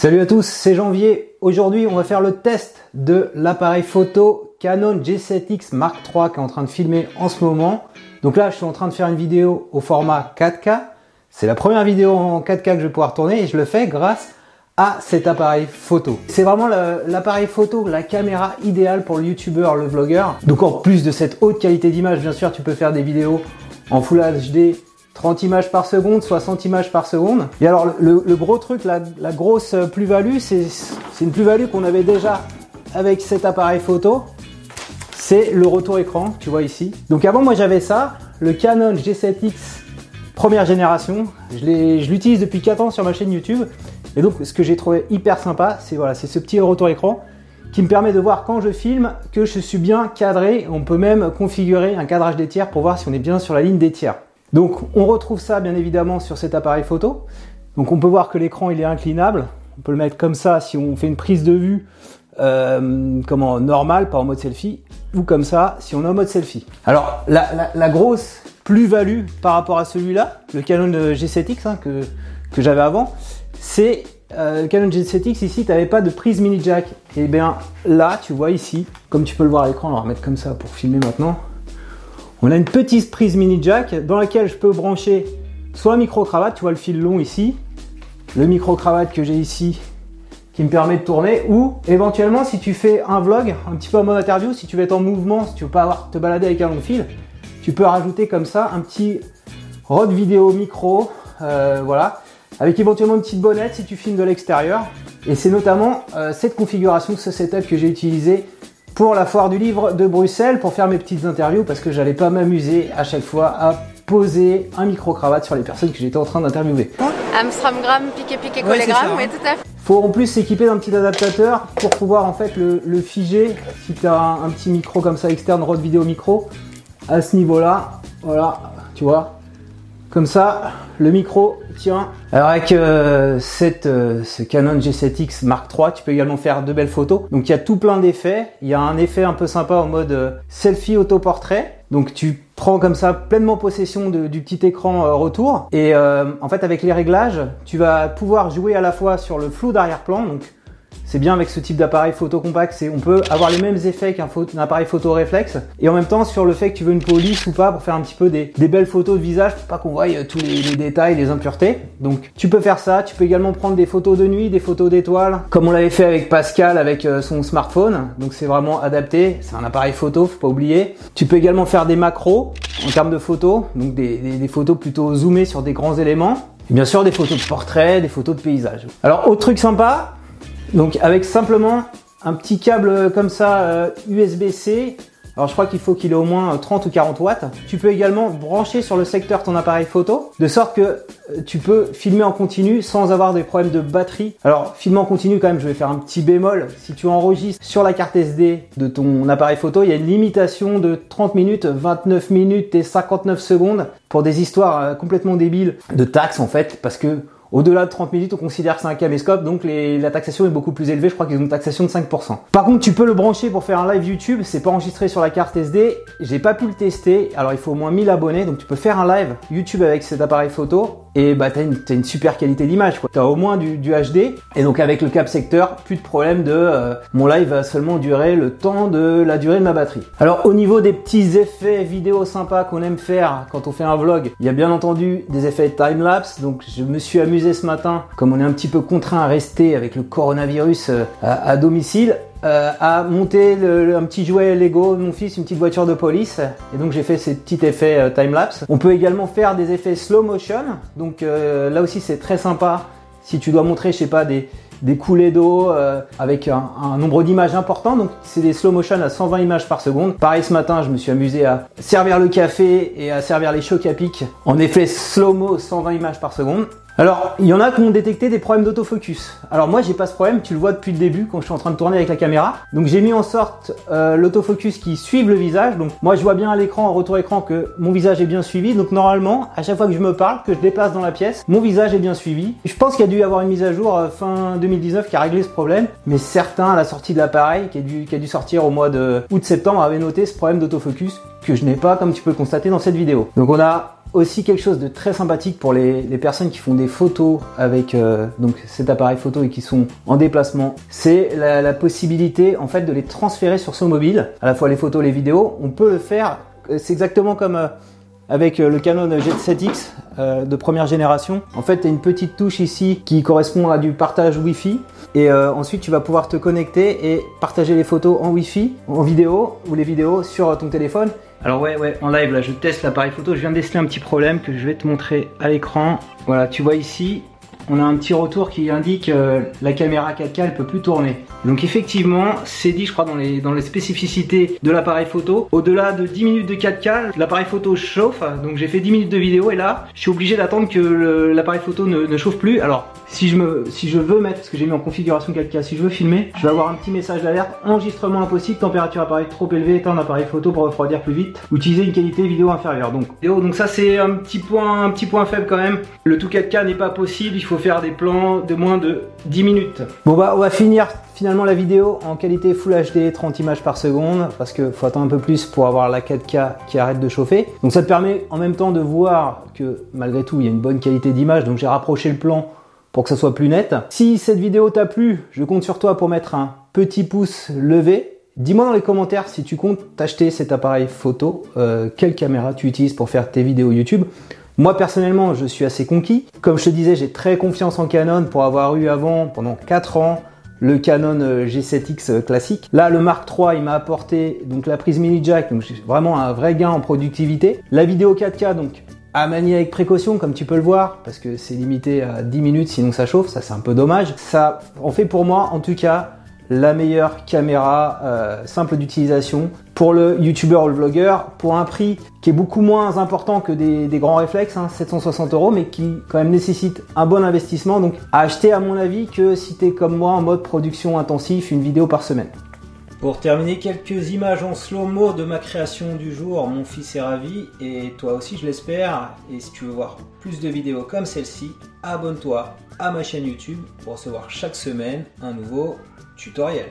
Salut à tous, c'est Janvier. Aujourd'hui, on va faire le test de l'appareil photo Canon G7X Mark III qui est en train de filmer en ce moment. Donc là, je suis en train de faire une vidéo au format 4K. C'est la première vidéo en 4K que je vais pouvoir tourner et je le fais grâce à cet appareil photo. C'est vraiment l'appareil photo, la caméra idéale pour le youtubeur, le vlogueur. Donc en plus de cette haute qualité d'image, bien sûr, tu peux faire des vidéos en Full HD 30 images par seconde, 60 images par seconde. Et alors le, gros truc, la, grosse plus-value, c'est une plus-value qu'on avait déjà avec cet appareil photo. C'est le retour écran, tu vois ici. Donc avant moi j'avais ça, le Canon G7X première génération. Je l'utilise depuis 4 ans sur ma chaîne YouTube. Et donc ce que j'ai trouvé hyper sympa, c'est voilà, c'est ce petit retour écran qui me permet de voir quand je filme que je suis bien cadré. On peut même configurer un cadrage des tiers pour voir si on est bien sur la ligne des tiers. Donc on retrouve ça bien évidemment sur cet appareil photo. Donc on peut voir que l'écran il est inclinable. On peut le mettre comme ça si on fait une prise de vue euh, comment normal, pas en mode selfie, ou comme ça si on est en mode selfie. Alors la, grosse plus-value par rapport à celui-là, le Canon G7X hein, que, que j'avais avant, c'est euh, le Canon G7X ici, tu n'avais pas de prise mini jack. Et bien là, tu vois ici, comme tu peux le voir à l'écran, on va remettre comme ça pour filmer maintenant. On a une petite prise mini jack dans laquelle je peux brancher soit un micro-cravate, tu vois le fil long ici, le micro-cravate que j'ai ici qui me permet de tourner, ou éventuellement si tu fais un vlog, un petit peu en mode interview, si tu veux être en mouvement, si tu veux pas te balader avec un long fil, tu peux rajouter comme ça un petit rod vidéo micro, euh, voilà, avec éventuellement une petite bonnette si tu filmes de l'extérieur. Et c'est notamment euh, cette configuration, ce setup que j'ai utilisé pour la foire du livre de Bruxelles pour faire mes petites interviews parce que j'allais pas m'amuser à chaque fois à poser un micro-cravate sur les personnes que j'étais en train d'interviewer. Amstramgram, piqué piqué collégramme, oui tout à fait. Faut en plus s'équiper d'un petit adaptateur pour pouvoir en fait le, figer si tu as un, petit micro comme ça externe, Rode Vidéo Micro, à ce niveau-là, voilà, tu vois, comme ça, le micro tient. Alors avec euh, cette, euh, ce Canon G7X Mark III, tu peux également faire de belles photos. Donc il y a tout plein d'effets. Il y a un effet un peu sympa en mode euh, selfie autoportrait. Donc tu prends comme ça pleinement possession du petit écran retour. Et en fait avec les réglages, tu vas pouvoir jouer à la fois sur le flou d'arrière-plan. C'est bien avec ce type d'appareil photo compact, c'est on peut avoir les mêmes effets qu'un appareil photo réflexe et en même temps sur le fait que tu veux une police ou pas pour faire un petit peu des, belles photos de visage pour pas qu'on voie euh, tous les, détails, les impuretés. Donc tu peux faire ça, tu peux également prendre des photos de nuit, des photos d'étoiles, comme on l'avait fait avec Pascal avec euh, son smartphone. Donc c'est vraiment adapté, c'est un appareil photo, faut pas oublier. Tu peux également faire des macros en termes de photos, donc des, des photos plutôt zoomées sur des grands éléments. Et bien sûr des photos de portrait, des photos de paysage. Alors autre truc sympa, donc avec simplement un petit câble comme ça USB-C, euh, alors je crois qu'il faut qu'il ait au moins 30 ou 40 watts. Tu peux également brancher sur le secteur ton appareil photo, de sorte que euh, tu peux filmer en continu sans avoir des problèmes de batterie. Alors filmer en continu quand même, je vais faire un petit bémol. Si tu enregistres sur la carte SD de ton appareil photo, il y a une limitation de 30 minutes, 29 minutes et 59 secondes pour des histoires euh, complètement débiles de taxes en fait, parce que au-delà de 30 minutes, on considère que c'est un caméscope, donc la taxation est beaucoup plus élevée. Je crois qu'ils ont une taxation de 5%. Par contre, tu peux le brancher pour faire un live YouTube. C'est pas enregistré sur la carte SD. J'ai pas pu le tester. Alors, il faut au moins 1000 abonnés. Donc, tu peux faire un live YouTube avec cet appareil photo. Et bah, t'as une, super qualité d'image. Tu as au moins du, HD. Et donc, avec le cap secteur, plus de problème de euh, mon live va seulement durer le temps de la durée de ma batterie. Alors, au niveau des petits effets vidéo sympas qu'on aime faire quand on fait un vlog, il y a bien entendu des effets time-lapse. Donc, je me suis amusé ce matin, comme on est un petit peu contraint à rester avec le coronavirus euh, à, domicile, euh, à monter un petit jouet Lego de mon fils, une petite voiture de police. Et donc j'ai fait ces petits effets euh, time-lapse. On peut également faire des effets slow motion. Donc là aussi c'est très sympa. Si tu dois montrer, je sais pas, des, coulées d'eau avec un, un, nombre d'images important. Donc c'est des slow motion à 120 images par seconde. Pareil ce matin, je me suis amusé à servir le café et à servir les chocs à pic en effet slow-mo 120 images par seconde. Alors, il y en a qui ont détecté des problèmes d'autofocus. Alors moi, j'ai pas ce problème, tu le vois depuis le début quand je suis en train de tourner avec la caméra. Donc j'ai mis en sorte euh, l'autofocus qui suive le visage. Donc moi, je vois bien à l'écran, en retour écran, que mon visage est bien suivi. Donc normalement, à chaque fois que je me parle, que je déplace dans la pièce, mon visage est bien suivi. Je pense qu'il y a dû y avoir une mise à jour euh, fin 2019 qui a réglé ce problème. Mais certains, à la sortie de l'appareil, qui, qui, a dû sortir au mois de août-septembre, avaient noté ce problème d'autofocus que je n'ai pas, comme tu peux constater dans cette vidéo. Donc on a aussi quelque chose de très sympathique pour les, personnes qui font des photos avec euh, donc cet appareil photo et qui sont en déplacement. C'est la, possibilité en fait de les transférer sur son mobile, à la fois les photos, les vidéos. On peut le faire. C'est exactement comme euh, avec le Canon G7X de première génération. En fait, tu as une petite touche ici qui correspond à du partage Wi-Fi. Et ensuite, tu vas pouvoir te connecter et partager les photos en Wi-Fi, en vidéo ou les vidéos sur ton téléphone. Alors ouais, ouais, en live là, je teste l'appareil photo. Je viens de déceler un petit problème que je vais te montrer à l'écran. Voilà, tu vois ici, on a un petit retour qui indique euh, la caméra 4K elle peut plus tourner. Donc effectivement, c'est dit je crois dans les, dans les spécificités de l'appareil photo. Au-delà de 10 minutes de 4K, l'appareil photo chauffe. Donc j'ai fait 10 minutes de vidéo et là, je suis obligé d'attendre que l'appareil photo ne, chauffe plus. Alors si je, me, si je veux mettre, parce que j'ai mis en configuration 4K, si je veux filmer, je vais avoir un petit message d'alerte, enregistrement impossible, température appareil trop élevée, éteindre appareil photo pour refroidir plus vite, utiliser une qualité vidéo inférieure. Donc, donc ça c'est un petit point un petit point faible quand même. Le tout 4K n'est pas possible, il faut faire des plans de moins de 10 minutes. Bon bah on va finir finalement la vidéo en qualité Full HD 30 images par seconde parce que faut attendre un peu plus pour avoir la 4K qui arrête de chauffer. Donc ça te permet en même temps de voir que malgré tout il y a une bonne qualité d'image donc j'ai rapproché le plan pour que ça soit plus net. Si cette vidéo t'a plu, je compte sur toi pour mettre un petit pouce levé. Dis-moi dans les commentaires si tu comptes t'acheter cet appareil photo, euh, quelle caméra tu utilises pour faire tes vidéos YouTube. Moi personnellement, je suis assez conquis. Comme je te disais, j'ai très confiance en Canon pour avoir eu avant, pendant 4 ans, le Canon euh, G7X euh, classique. Là, le Mark III, il m'a apporté donc la prise mini jack, donc vraiment un vrai gain en productivité. La vidéo 4K, donc à manier avec précaution, comme tu peux le voir, parce que c'est limité à 10 minutes, sinon ça chauffe, ça c'est un peu dommage. Ça en fait pour moi, en tout cas, la meilleure caméra euh, simple d'utilisation pour le youtubeur ou le vlogueur pour un prix qui est beaucoup moins important que des, grands réflexes, 760 hein, euros, mais qui quand même nécessite un bon investissement. Donc à acheter à mon avis que si tu es comme moi en mode production intensif, une vidéo par semaine. Pour terminer, quelques images en slow-mo de ma création du jour. Mon fils est ravi et toi aussi, je l'espère. Et si tu veux voir plus de vidéos comme celle-ci, abonne-toi à ma chaîne YouTube pour recevoir chaque semaine un nouveau tutoriel.